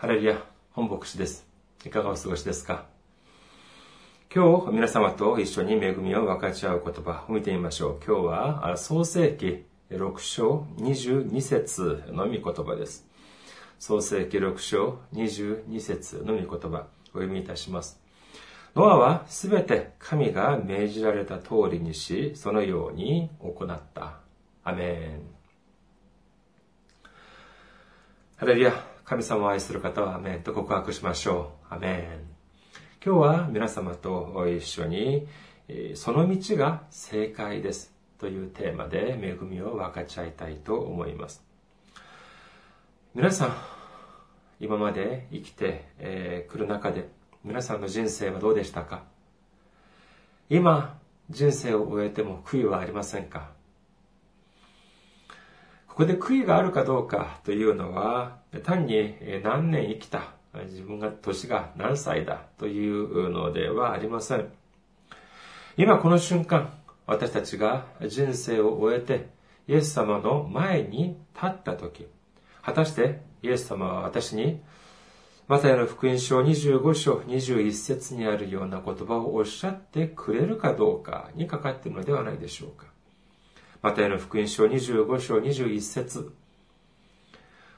ハレルヤ、本牧師です。いかがお過ごしですか？今日、皆様と一緒に恵みを分かち合う言葉を見てみましょう。今日は、創世記6章22節の御言葉です。創世記6章22節の御言葉、お読みいたします。ノアはすべて神が命じられた通りにし、そのように行った。アメン。ハレルヤ。神様を愛する方はアメンと告白しましょう。アメン。今日は皆様と一緒に、その道が正解ですというテーマで恵みを分かち合いたいと思います。皆さん、今まで生きてくる中で皆さんの人生はどうでしたか？今、人生を終えても悔いはありませんか？ここで悔いがあるかどうかというのは、単に何年生きた、自分が年が何歳だというのではありません。今この瞬間、私たちが人生を終えて、イエス様の前に立った時、果たしてイエス様は私に、マタイの福音書25章21節にあるような言葉をおっしゃってくれるかどうかにかかっているのではないでしょうか。マタイの福音書25章21節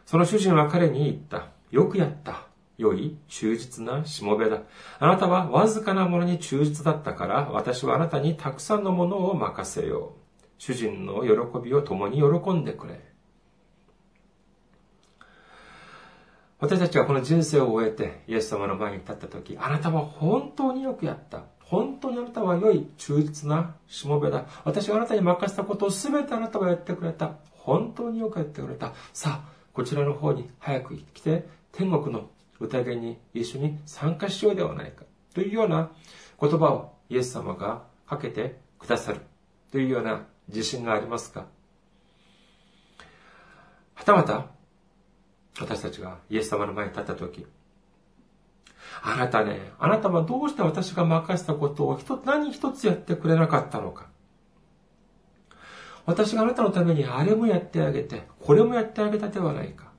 その主人は彼に言った。よくやった。良い、忠実なしもべだ。あなたはわずかなものに忠実だったから、私はあなたにたくさんのものを任せよう。主人の喜びを共に喜んでくれ。私たちはこの人生を終えて、イエス様の前に立った時、あなたは本当によくやった。本当にあなたは良い、忠実なしもべだ。私があなたに任せたことを全てあなたがやってくれた。本当によくやってくれた。さあ、こちらの方に早く来て、天国の宴に一緒に参加しようではないか。というような言葉をイエス様がかけてくださる。というような自信がありますか？はたまた、私たちがイエス様の前に立ったとき、あなたね、あなたはどうして私が任せたことを一つ、何一つやってくれなかったのか？私があなたのためにあれもやってあげて、これもやってあげたではないか。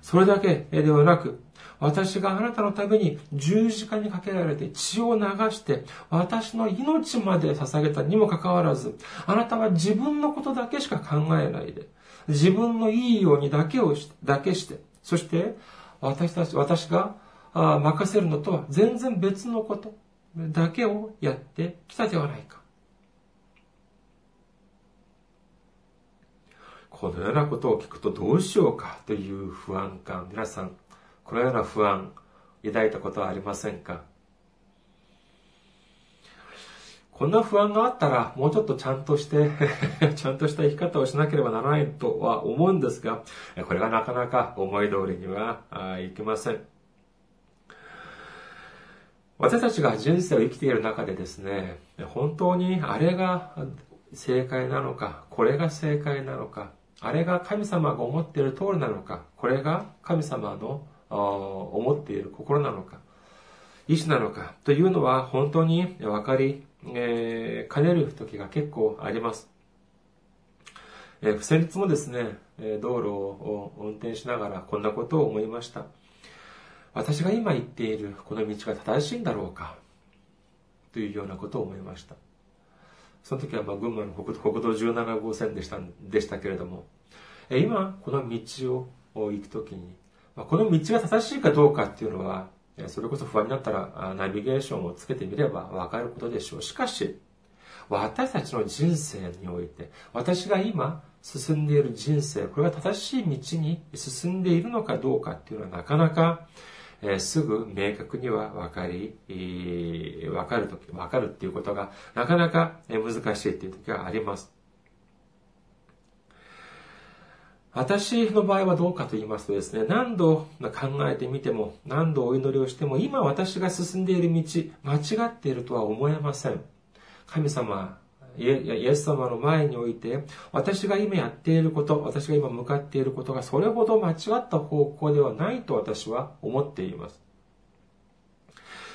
それだけではなく、私があなたのために十字架にかけられて血を流して私の命まで捧げたにもかかわらず、あなたは自分のことだけしか考えないで、自分のいいようにだけをし、だけして、そして私たち、私が任せるのとは全然別のことだけをやってきたではないか。このようなことを聞くとどうしようかという不安感。皆さん、このような不安、抱いたことはありませんかこんな不安があったら、もうちょっとちゃんとして ちゃんとした生き方をしなければならないとは思うんですが、これがなかなか思い通りにはいきません。私たちが人生を生きている中でですね、本当にあれが正解なのか、これが正解なのか、あれが神様が思っている通りなのか、これが神様の思っている心なのか、意志なのかというのは本当に分かり、えー、かねる時が結構あります。えー、先日もですね、道路を運転しながらこんなことを思いました。私が今言っているこの道が正しいんだろうかというようなことを思いました。その時はまあ群馬の国道17号線でしたでしたけれども、今この道を行く時に、この道が正しいかどうかっていうのは、それこそ不安になったらナビゲーションをつけてみればわかることでしょう。しかし、私たちの人生において、私が今進んでいる人生、これが正しい道に進んでいるのかどうかっていうのはなかなかえ、すぐ明確には分かり、え、分かるとき、分かるっていうことがなかなか難しいっていう時があります。私の場合はどうかと言いますとですね、何度考えてみても、何度お祈りをしても、今私が進んでいる道、間違っているとは思えません。神様イエス様の前において、私が今やっていること、私が今向かっていることがそれほど間違った方向ではないと私は思っています。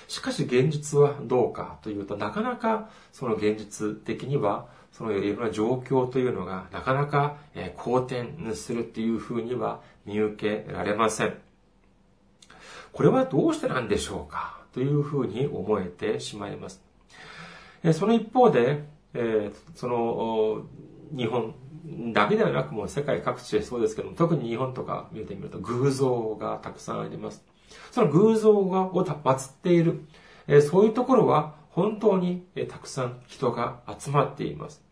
しかし現実はどうかというと、なかなかその現実的には、そのいろんな状況というのがなかなか好転するっていうふうには見受けられません。これはどうしてなんでしょうかというふうに思えてしまいます。その一方で、えその、日本だけではなくもう世界各地でそうですけども、特に日本とか見てみると偶像がたくさんあります。その偶像がを祀っている、えそういうところは本当にえたくさん人が集まっています。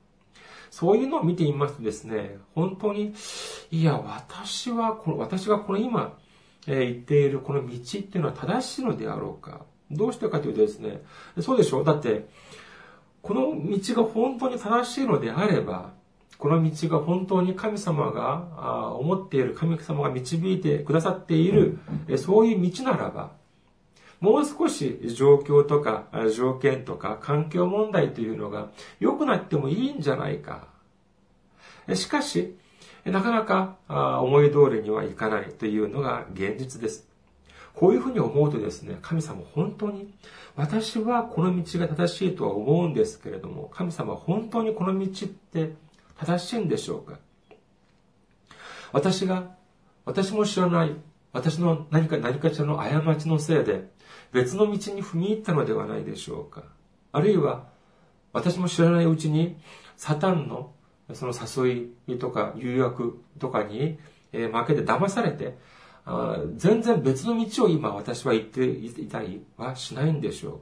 そういうのを見てみますとですね、本当に、いや、私は、この、私がこの今、えー、言っているこの道っていうのは正しいのであろうか。どうしてかというとですね、そうでしょうだって、この道が本当に正しいのであれば、この道が本当に神様が思っている、神様が導いてくださっている、そういう道ならば、もう少し状況とか条件とか環境問題というのが良くなってもいいんじゃないか。しかし、なかなか思い通りにはいかないというのが現実です。こういうふうに思うとですね、神様本当に、私はこの道が正しいとは思うんですけれども、神様本当にこの道って正しいんでしょうか？私が、私も知らない、私の何か何かしらの過ちのせいで、別の道に踏み入ったのではないでしょうか？あるいは、私も知らないうちに、サタンのその誘いとか誘惑とかに、え負けて騙されて、全然別の道を今私は言っていたりはしないんでしょ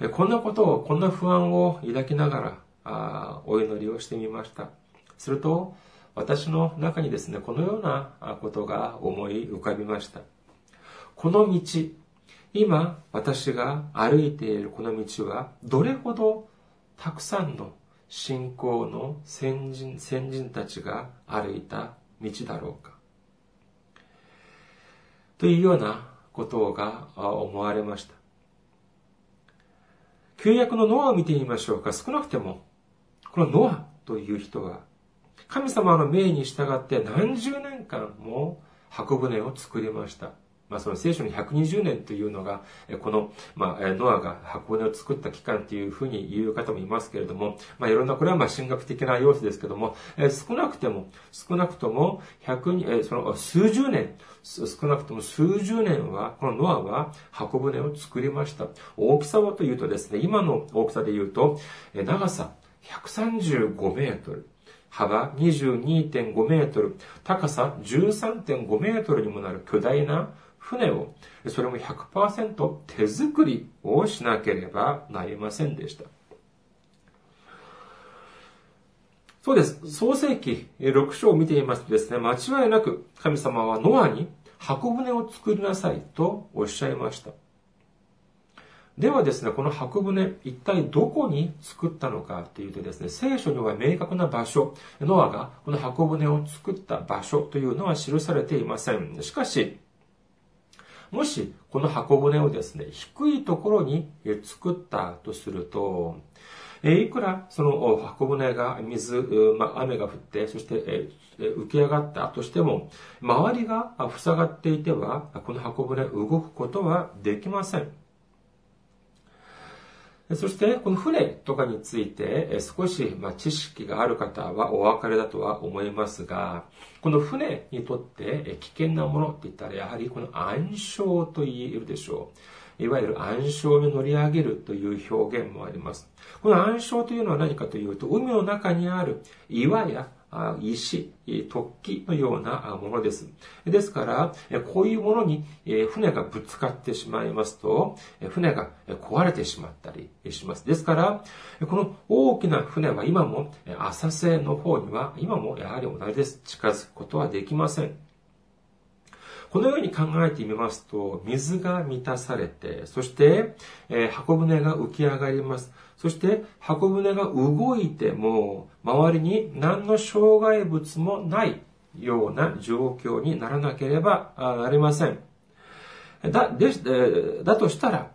うか。こんなことを、こんな不安を抱きながら、お祈りをしてみました。すると、私の中にですね、このようなことが思い浮かびました。この道、今私が歩いているこの道はどれほどたくさんの信仰の先人先人たちが歩いた道だろうかというようなことが思われました。旧約のノアを見てみましょうか。少なくても、このノアという人は、神様の命に従って何十年間も箱舟を作りました。まあ、その聖書の120年というのが、この、まあ、ノアが箱舟を作った期間というふうに言う方もいますけれども、まあ、いろんな、これはまあ、神学的な要素ですけども、え少なくても、少なくとも、100その、数十年、少なくとも数十年は、このノアは箱舟を作りました。大きさはというとですね、今の大きさで言うと、え長さ135メートル。幅22.5メートル、高さ13.5メートルにもなる巨大な船を、それも100%手作りをしなければなりませんでした。そうです。創世記6章を見てみますとですね、間違いなく神様はノアに箱舟を作りなさいとおっしゃいました。ではですね、この箱舟、一体どこに作ったのかというとですね、聖書には明確な場所、ノアがこの箱舟を作った場所というのは記されていません。しかし、もし、この箱舟をですね、低いところに作ったとすると、いくらその箱舟が水、ま雨が降って、そして浮き上がったとしても、周りが塞がっていては、この箱舟動くことはできません。そして、この船とかについて少し知識がある方はお分かりだとは思いますが、この船にとって危険なものって言ったら、やはりこの暗礁と言えるでしょう。いわゆる暗礁に乗り上げるという表現もあります。この暗礁というのは何かというと、海の中にある岩や石、突起のようなものです。ですから、こういうものに船がぶつかってしまいますと、船が壊れてしまったりします。ですから、この大きな船は今も浅瀬の方には今もやはり同じです。近づくことはできません。このように考えてみますと、水が満たされて、そして、箱舟が浮き上がります。そして箱舟が動いても周りに何の障害物もないような状況にならなければなりません。だ、で、だとしたら、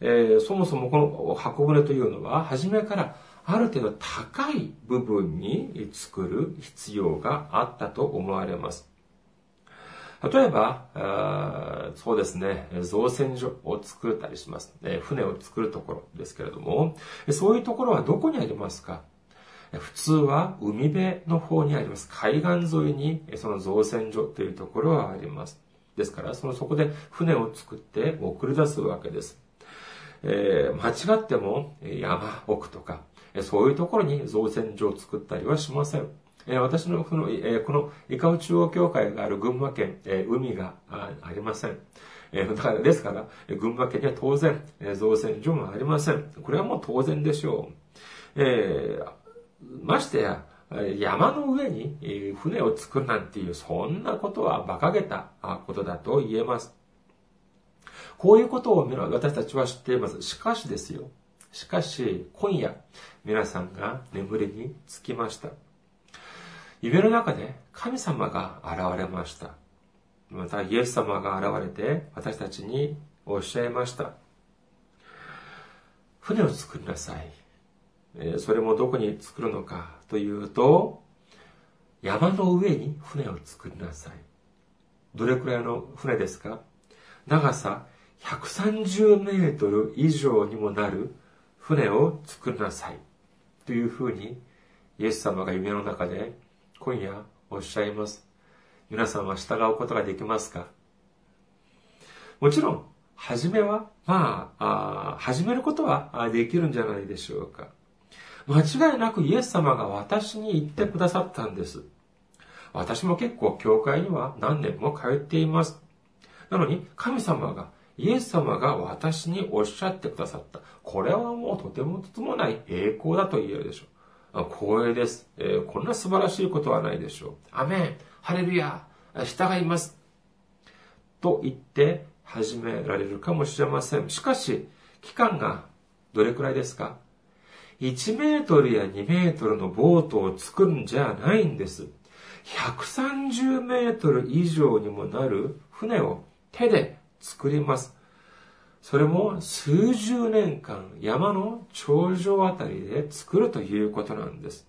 えー、そもそもこの箱舟というのは、初めからある程度高い部分に作る必要があったと思われます。例えば、そうですね、造船所を作ったりします。船を作るところですけれども、そういうところはどこにありますか？普通は海辺の方にあります。海岸沿いにその造船所というところはあります。ですから、そのそこで船を作って送り出すわけです。えー、間違っても山奥とか、そういうところに造船所を作ったりはしません。私のこの、この伊香保中央教会がある群馬県、海がありません。だからですから、群馬県には当然、造船所もありません。これはもう当然でしょう。え、ましてや、山の上に船を作るなんていう、そんなことは馬鹿げたことだと言えます。こういうことを私たちは知っています。しかしですよ。しかし、今夜、皆さんが眠りにつきました。夢の中で神様が現れました。また、イエス様が現れて、私たちにおっしゃいました。船を作りなさい。それもどこに作るのかというと、山の上に船を作りなさい。どれくらいの船ですか？長さ130メートル以上にもなる船を作りなさい。というふうに、イエス様が夢の中で今夜おっしゃいます。皆さんは従うことができますか？もちろん、初めは、まあ、あ始めることはできるんじゃないでしょうか。間違いなくイエス様が私に言ってくださったんです。私も結構教会には何年も通っています。なのに神様が、イエス様が私におっしゃってくださった。これはもうとてもとてもない栄光だと言えるでしょう。光栄です、えー、こんな素晴らしいことはないでしょう。アメンハレルヤ従いますと言って始められるかもしれません。しかし、期間がどれくらいですか？1メートルや2メートルのボートを作るんじゃないんです。130メートル以上にもなる船を手で作ります。それも数十年間山の頂上あたりで作るということなんです。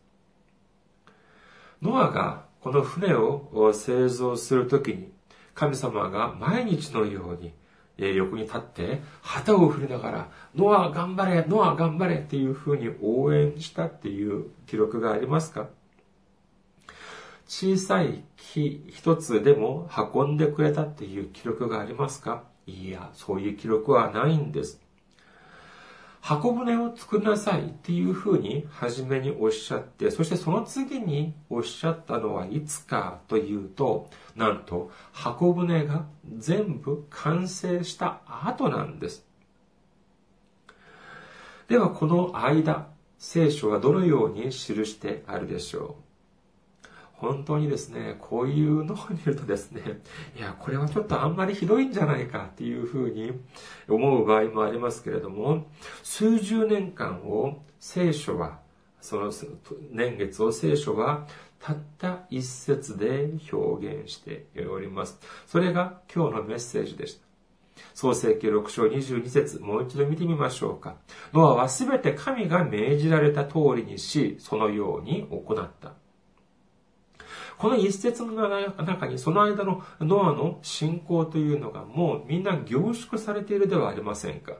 ノアがこの船を製造するときに神様が毎日のように横に立って旗を振りながら、ノア頑張れ、ノア頑張れっていうふうに応援したっていう記録がありますか？小さい木一つでも運んでくれたっていう記録がありますか？いや、そういう記録はないんです。箱舟を作りなさいっていうふうに初めにおっしゃって、そしてその次におっしゃったのはいつかというと、なんと箱舟が全部完成した後なんです。ではこの間、聖書はどのように記してあるでしょう？本当にですね、こういうのを見るとですね、いや、これはちょっとあんまりひどいんじゃないかっていうふうに思う場合もありますけれども、数十年間を聖書は、その年月を聖書はたった一節で表現しております。それが今日のメッセージでした。創世記6章22節もう一度見てみましょうか。ノアはすべて神が命じられた通りにし、そのように行った。この一節の中にその間のノアの信仰というのがもうみんな凝縮されているではありませんか。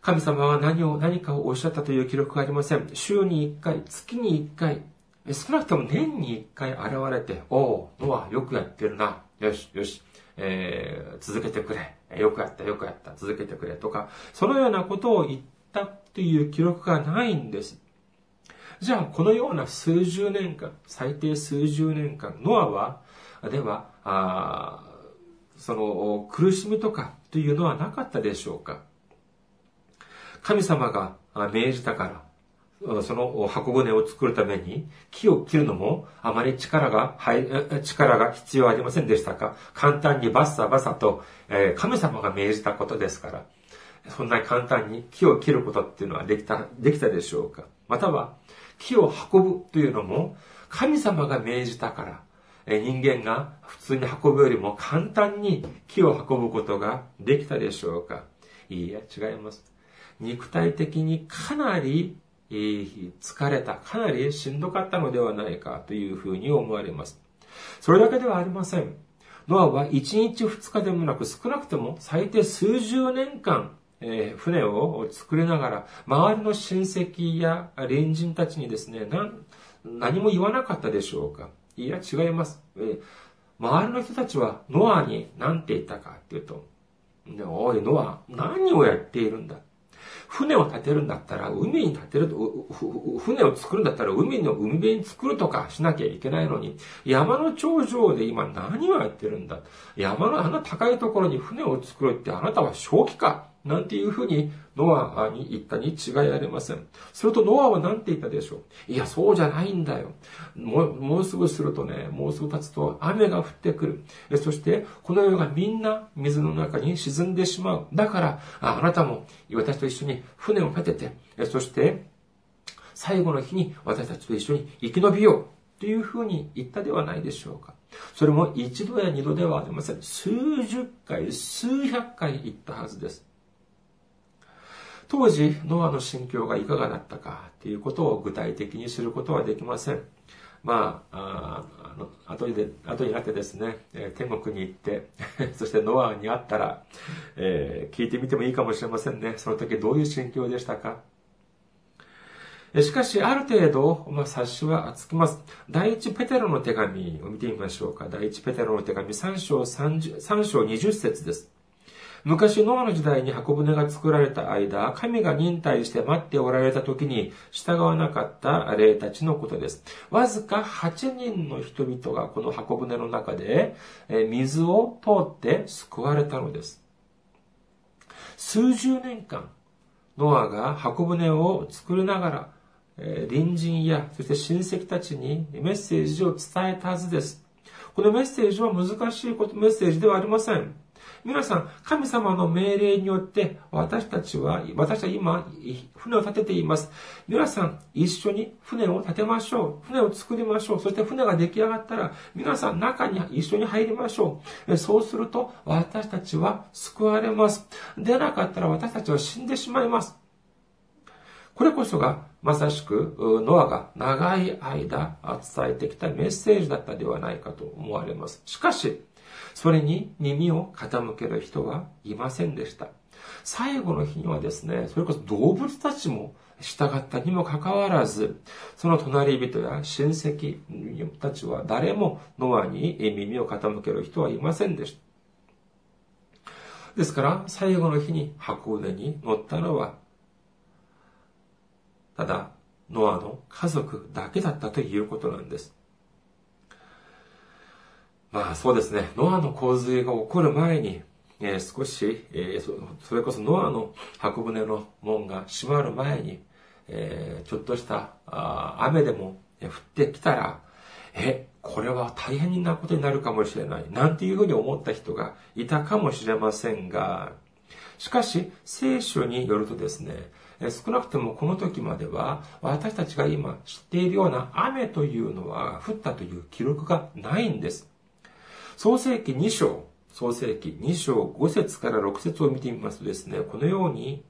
神様は何を、何かをおっしゃったという記録がありません。週に一回、月に一回、少なくとも年に一回現れて、おう、ノアよくやってるな。よし、よし、えー、続けてくれ。よくやった、よくやった、続けてくれ。とか、そのようなことを言ったという記録がないんです。じゃあ、このような数十年間、最低数十年間、ノアは、では、あその苦しみとかというのはなかったでしょうか？神様が命じたから、その箱舟を作るために木を切るのもあまり力が、はい、力が必要ありませんでしたか？簡単にバッサバサと、神様が命じたことですから、そんな簡単に木を切ることっていうのはできた、できたでしょうか？または、木を運ぶというのも神様が命じたから、人間が普通に運ぶよりも簡単に木を運ぶことができたでしょうかいいえ、違います。肉体的にかなり疲れた、かなりしんどかったのではないかというふうに思われます。それだけではありません。ノアは1日2日でもなく少なくとも最低数十年間えー、船を作りながら、周りの親戚や隣人たちにですね、何も言わなかったでしょうか。いや、違います。えー、周りの人たちはノアに何て言ったかっていうと、おい、ノア、何をやっているんだ。船を建てるんだったら、海に建てる、船を作るんだったら、海の海辺に作るとかしなきゃいけないのに、山の頂上で今何をやってるんだ。山のあんな高いところに船を作るってあなたは正気か。なんていうふうにノアに言ったに違いありません。するとノアは何て言ったでしょう？いや、そうじゃないんだよ。もう、もうすぐするとね、もうすぐ経つと雨が降ってくる。そして、この世がみんな水の中に沈んでしまう。だから、あなたも私と一緒に船を立てて、そして、最後の日に私たちと一緒に生き延びよう。というふうに言ったではないでしょうか。それも一度や二度ではありません。数十回、数百回言ったはずです。当時、ノアの心境がいかがだったかということを具体的に知ることはできません。まあ、あの後で、後になってですね、え天国に行って、そしてノアに会ったら、えー、聞いてみてもいいかもしれませんね。その時どういう心境でしたか？しかし、ある程度、まあ、察しはつきます。第一ペテロの手紙を見てみましょうか。第一ペテロの手紙3章 ,30 3章20節です。昔ノアの時代に箱舟が作られた間、神が忍耐して待っておられた時に従わなかった霊たちのことです。わずか8人の人々がこの箱舟の中で水を通って救われたのです。数十年間、ノアが箱舟を作りながら、隣人や、そして親戚たちにメッセージを伝えたはずです。このメッセージは難しいこと、メッセージではありません。皆さん、神様の命令によって私たちは、私は今、船を建てています。皆さん、一緒に船を建てましょう。船を作りましょう。そして船が出来上がったら、皆さん中に一緒に入りましょう。そうすると、私たちは救われます。でなかったら私たちは死んでしまいます。これこそがまさしくノアが長い間伝えてきたメッセージだったではないかと思われます。しかし、それに耳を傾ける人はいませんでした。最後の日にはですね、それこそ動物たちも従ったにもかかわらず、その隣人や親戚たちは誰もノアに耳を傾ける人はいませんでした。ですから、最後の日に箱舟に乗ったのは、ただ、ノアの家族だけだったということなんです。まあそうですね、ノアの洪水が起こる前に、えー、少し、えー、それこそノアの箱舟の門が閉まる前に、えー、ちょっとしたあ雨でも降ってきたら、え、これは大変なことになるかもしれない。なんていうふうに思った人がいたかもしれませんが、しかし、聖書によるとですね、少なくともこの時までは、私たちが今知っているような雨というのは降ったという記録がないんです。創世記2章、創世記2章5節から6節を見てみますとですね、このように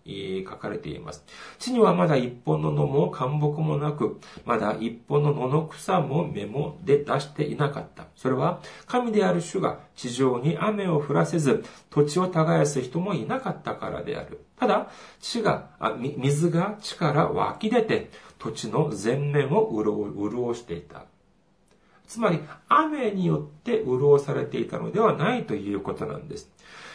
書かれています。地にはまだ一本の野も干木もなく、まだ一本の野の草も芽もで出していなかった。それは神である主が地上に雨を降らせず、土地を耕す人もいなかったからである。ただ、地が、水が地から湧き出て、土地の全面を潤していた。つまり、雨によって潤されていたのではないということなんです。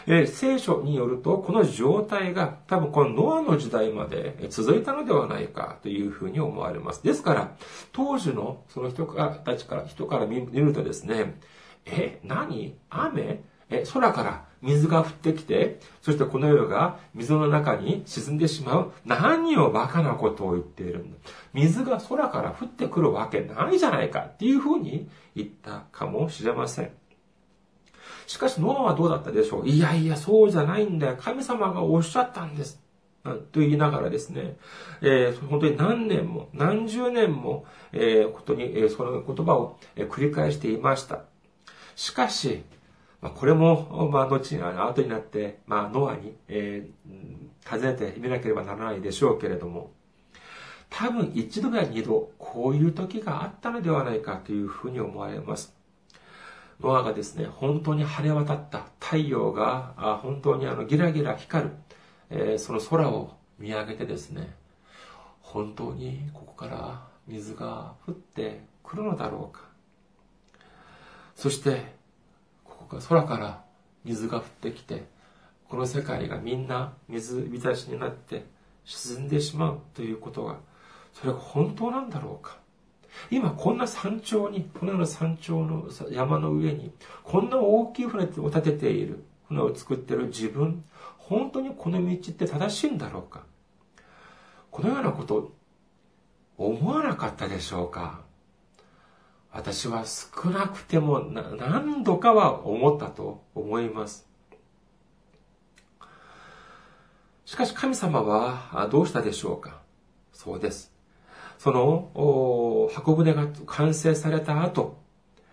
えー、聖書によると、この状態が多分このノアの時代まで続いたのではないかというふうに思われます。ですから、当時のその人たちから、人から見るとですね、え、何雨？え、空から水が降ってきて、そしてこの世が水の中に沈んでしまう。何をバカなことを言っているんだ。水が空から降ってくるわけないじゃないかっていうふうに言ったかもしれません。しかし、ノアはどうだったでしょういやいや、そうじゃないんだよ。神様がおっしゃったんです。と言いながらですね、えー、本当に何年も、何十年も、えー、ことに、えー、その言葉を繰り返していました。しかし、まあ、これも、まあ、後に、後になって、まあ、ノアに、えー、尋ねてみなければならないでしょうけれども、多分一度や二度、こういう時があったのではないかというふうに思われます。ノアがですね、本当に晴れ渡った太陽が、あ本当にあのギラギラ光る、えー、その空を見上げてですね、本当にここから水が降ってくるのだろうか。そして、空から水が降ってきて、この世界がみんな水浸しになって沈んでしまうということが、それが本当なんだろうか。今こんな山頂に、このような山頂の山の上に、こんな大きい船を立てている、船を作っている自分、本当にこの道って正しいんだろうか。このようなこと、思わなかったでしょうか。私は少なくても何度かは思ったと思います。しかし神様はどうしたでしょうか？そうです。その箱舟が完成された後、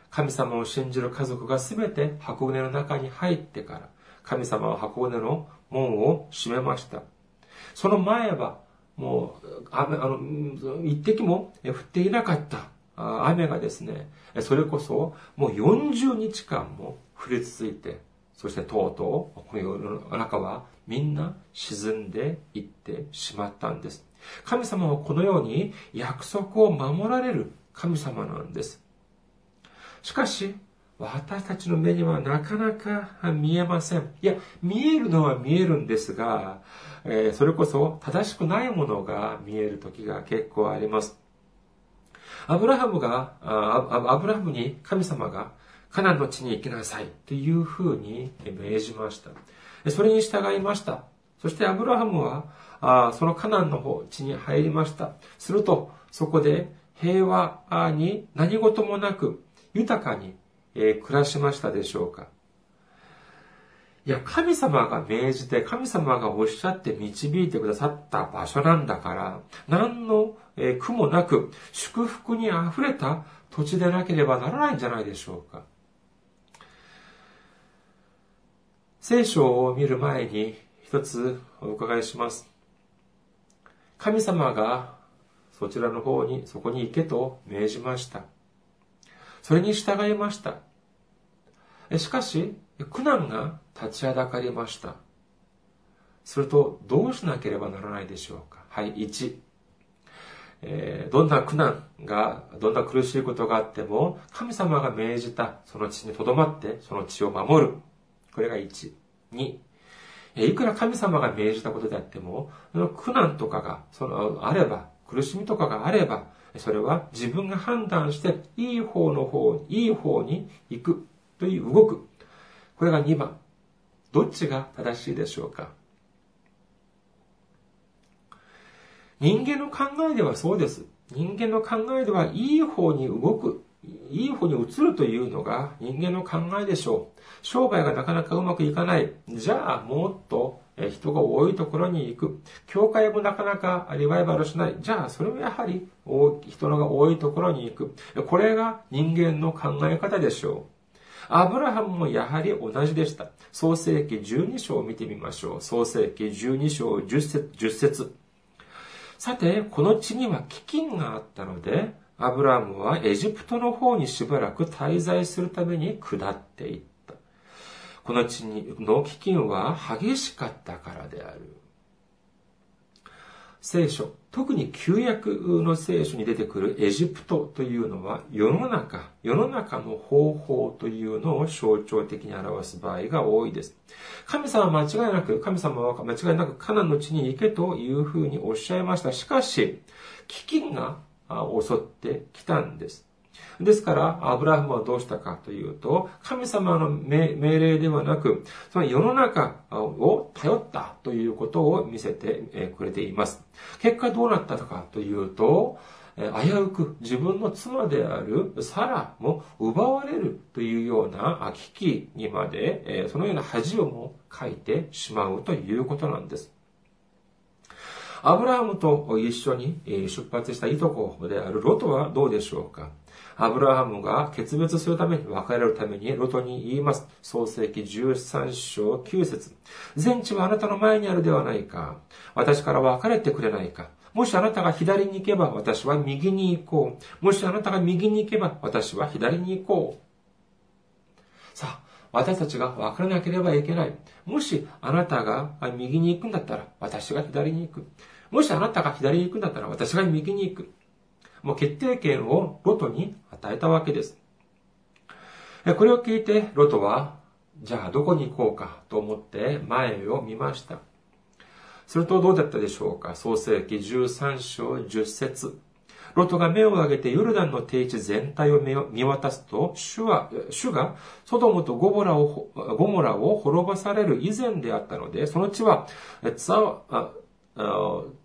神様を信じる家族が全て箱舟の中に入ってから、神様は箱舟の門を閉めました。その前は、もう、あの、一滴も降っていなかった雨がですね、それこそもう40日間も降り続いて、そしてとうとう、この世の中はみんな沈んでいってしまったんです。神様はこのように約束を守られる神様なんです。しかし、私たちの目にはなかなか見えません。いや、見えるのは見えるんですが、え、それこそ正しくないものが見える時が結構あります。アブラハムが、アブラハムに神様がカナンの地に行きなさいというふうに命じました。それに従いました。そしてアブラハムは、そのカナンの方、地に入りました。すると、そこで平和に何事もなく豊かに暮らしましたでしょうかいや、神様が命じて、神様がおっしゃって導いてくださった場所なんだから、何の苦もなく、祝福に溢れた土地でなければならないんじゃないでしょうか。聖書を見る前に一つお伺いします。神様がそちらの方に、そこに行けと命じました。それに従いました。しかし、苦難が立ちはだかりました。すると、どうしなければならないでしょうか？はい、1。えー、どんな苦難が、どんな苦しいことがあっても、神様が命じたその地に留まって、その地を守る。これが1。2。いくら神様が命じたことであっても、その苦難とかが、その、あれば、苦しみとかがあれば、それは自分が判断して、いい方の方、いい方に行くという動く。これが2番。どっちが正しいでしょうか？人間の考えではそうです。人間の考えではいい方に動く、いい方に移るというのが人間の考えでしょう。商売がなかなかうまくいかない。じゃあもっと人が多いところに行く。教会もなかなかリバイバルしない。じゃあそれもやはり人のが多いところに行く。これが人間の考え方でしょう。アブラハムもやはり同じでした。創世記12章を見てみましょう。創世記12章10節 ,10 節さて、この地には飢饉があったので、アブラムはエジプトの方にしばらく滞在するために下っていった。この地の飢饉は激しかったからである。聖書、特に旧約の聖書に出てくるエジプトというのは世の中、世の中の方法というのを象徴的に表す場合が多いです。神様は間違いなく、神様は間違いなくカナンの地に行けというふうにおっしゃいました。しかし、飢饉が襲ってきたんです。ですから、アブラハムはどうしたかというと、神様の命令ではなく、その世の中を頼ったということを見せてくれています。結果どうなったのかというと、危うく自分の妻であるサラも奪われるというような危機にまで、そのような恥をも書いてしまうということなんです。アブラハムと一緒に出発したいとこであるロトはどうでしょうか？アブラハムが決別するために、別れるためにロトに言います。創世記13章9節全地はあなたの前にあるではないか。私から別れてくれないか。もしあなたが左に行けば私は右に行こう。もしあなたが右に行けば私は左に行こう。さあ、私たちが別れなければいけない。もしあなたが右に行くんだったら私が左に行く。もしあなたが左に行くんだったら私が右に行く。もう決定権をロトに与えたわけです。これを聞いて、ロトはじゃあどこに行こうかと思って前を見ました。するとどうだったでしょうか？創世記13章10節ロトが目を上げてヨルダンの定地全体を見渡すと、主は、主がソドムとゴモラを、ゴモラを滅ぼされる以前であったので、その地は、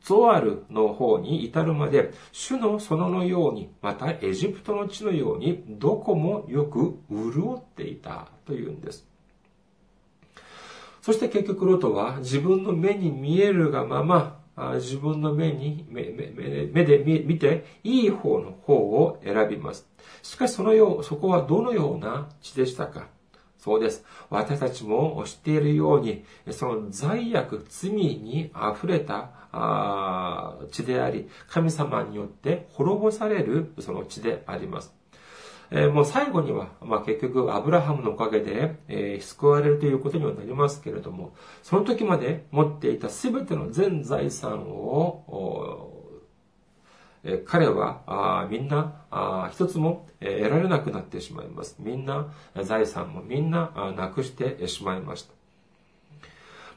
ゾアルの方に至るまで、主の園のように、またエジプトの地のように、どこもよく潤っていたというんです。そして結局ロトは自分の目に見えるがまま、自分の目に、目で見て、いい方の方を選びます。しかしそのよう、そこはどのような地でしたか？そうです。私たちも知っているように、その罪悪、罪に溢れた地であり、神様によって滅ぼされるその地であります。えー、もう最後には、まあ、結局、アブラハムのおかげで、えー、救われるということにはなりますけれども、その時まで持っていた全ての全財産を、え、彼はあみんなあ一つも、え得られなくなってしまいます。みんな財産もみんなあなくしてしまいました。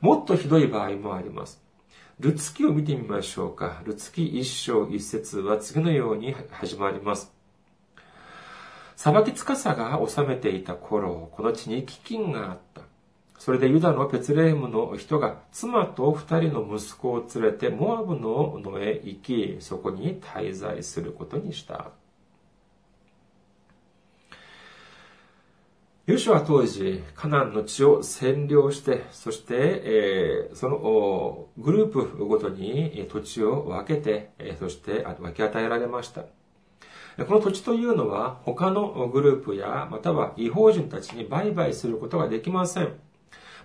もっとひどい場合もあります。ルツキを見てみましょうか。ルツキ一章一節は次のように始まります。裁きつかさが治めていた頃、この地に飢饉があった。それでユダのペツレームの人が妻と二人の息子を連れてモアブの野へ行き、そこに滞在することにした。ヨシュは当時、カナンの地を占領して、そして、えー、そのグループごとに土地を分けて、そして分け与えられました。この土地というのは他のグループやまたは違法人たちに売買することができません。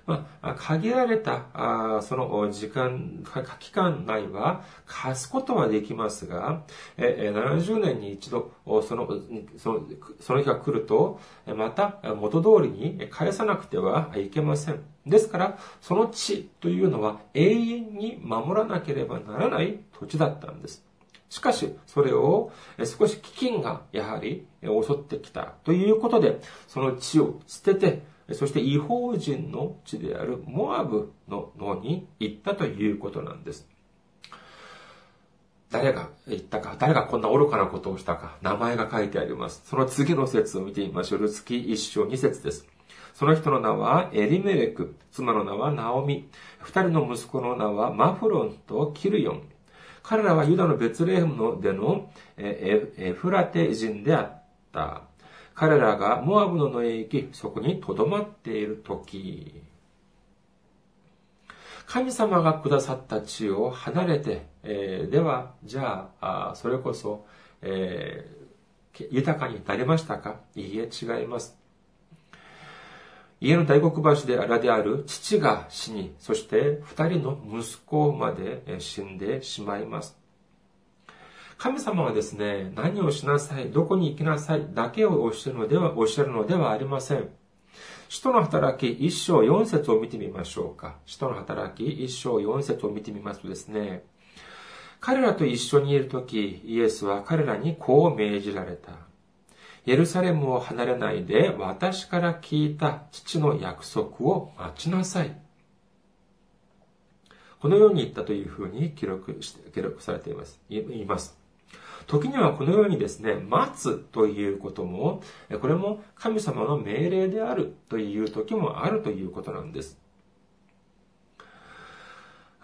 まあ、限られた、あその時間、期間内は貸すことはできますが、え70年に一度、その、その、その日が来ると、また元通りに返さなくてはいけません。ですから、その地というのは永遠に守らなければならない土地だったんです。しかし、それを少し飢饉がやはり襲ってきたということで、その地を捨てて、そして違法人の地であるモアブの野に行ったということなんです。誰が言ったか、誰がこんな愚かなことをしたか、名前が書いてあります。その次の説を見てみましょう。ルツキ一章二節です。その人の名はエリメレク、妻の名はナオミ、二人の息子の名はマフロンとキルヨン、彼らはユダのベツレヘムのでのエフラテ人であった。彼らがモアブの野へ行き、そこに留まっている時、神様がくださった地を離れて、えー、では、じゃあ、それこそ、えー、豊かになりましたか？いいえ、違います。家の大黒柱であらである父が死に、そして二人の息子まで死んでしまいます。神様はですね、何をしなさい、どこに行きなさいだけをおっしゃるのでは、おっしゃるのではありません。使徒の働き一章四節を見てみましょうか。使徒の働き一章四節を見てみますとですね、彼らと一緒にいるとき、イエスは彼らにこう命じられた。エルサレムを離れないで私から聞いた父の約束を待ちなさい。このように言ったというふうに記録して、記録されています。言います。時にはこのようにですね、待つということも、これも神様の命令であるという時もあるということなんです。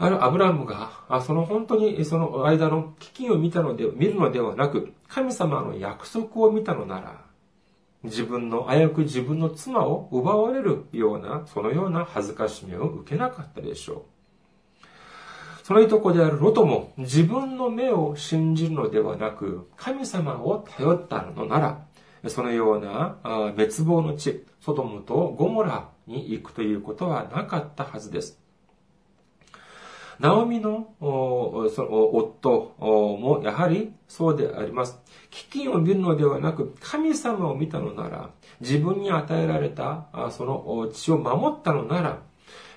あるアブラムが、その本当にその間の危機を見たので、見るのではなく、神様の約束を見たのなら、自分の、危うく自分の妻を奪われるような、そのような恥ずかしみを受けなかったでしょう。そのいとこであるロトも自分の目を信じるのではなく、神様を頼ったのなら、そのような滅亡の地、ソドムとゴモラに行くということはなかったはずです。ナオミの夫もやはりそうであります。飢饉を見るのではなく、神様を見たのなら、自分に与えられたその血を守ったのなら、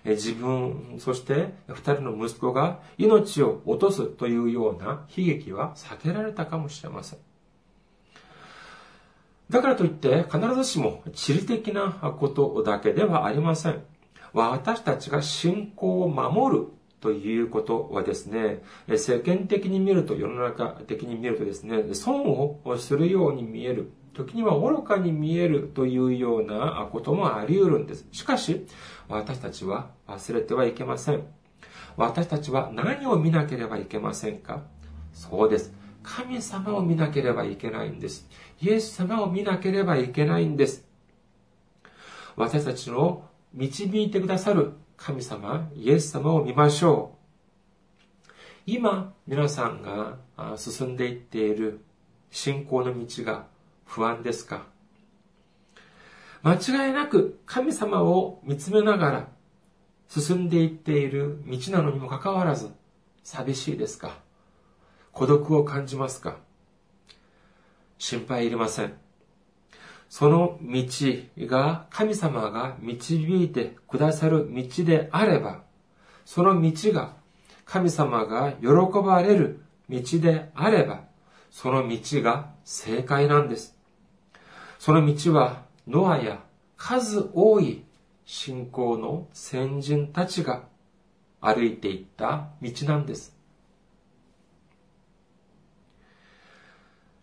自分、そして二人の息子が命を落とすというような悲劇は避けられたかもしれません。だからといって必ずしも地理的なことだけではありません。私たちが信仰を守るということはですね、世間的に見ると、世の中的に見るとですね、損をするように見える。時には愚かに見えるというようなこともあり得るんです。しかし、私たちは忘れてはいけません。私たちは何を見なければいけませんか？そうです。神様を見なければいけないんです。イエス様を見なければいけないんです。私たちの導いてくださる神様、イエス様を見ましょう。今、皆さんが進んでいっている信仰の道が不安ですか？間違いなく神様を見つめながら進んでいっている道なのにもかかわらず寂しいですか？孤独を感じますか？心配いりません。その道が神様が導いてくださる道であれば、その道が神様が喜ばれる道であれば、その道が正解なんです。その道はノアや数多い信仰の先人たちが歩いていった道なんです。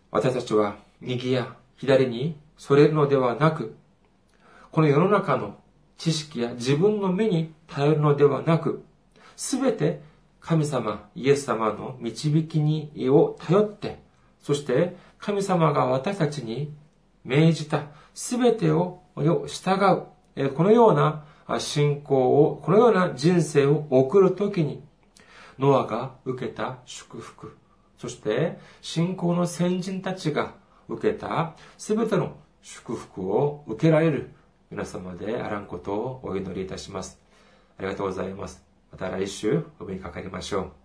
私たちは右や左にそれるのではなく、この世の中の知識や自分の目に頼るのではなく、すべて神様、イエス様の導きにを頼って、そして神様が私たちに命じたすべてを従う、このような信仰を、このような人生を送るときに、ノアが受けた祝福、そして信仰の先人たちが受けたすべての祝福を受けられる皆様であらんことをお祈りいたします。ありがとうございます。また来週お目にかかりましょう。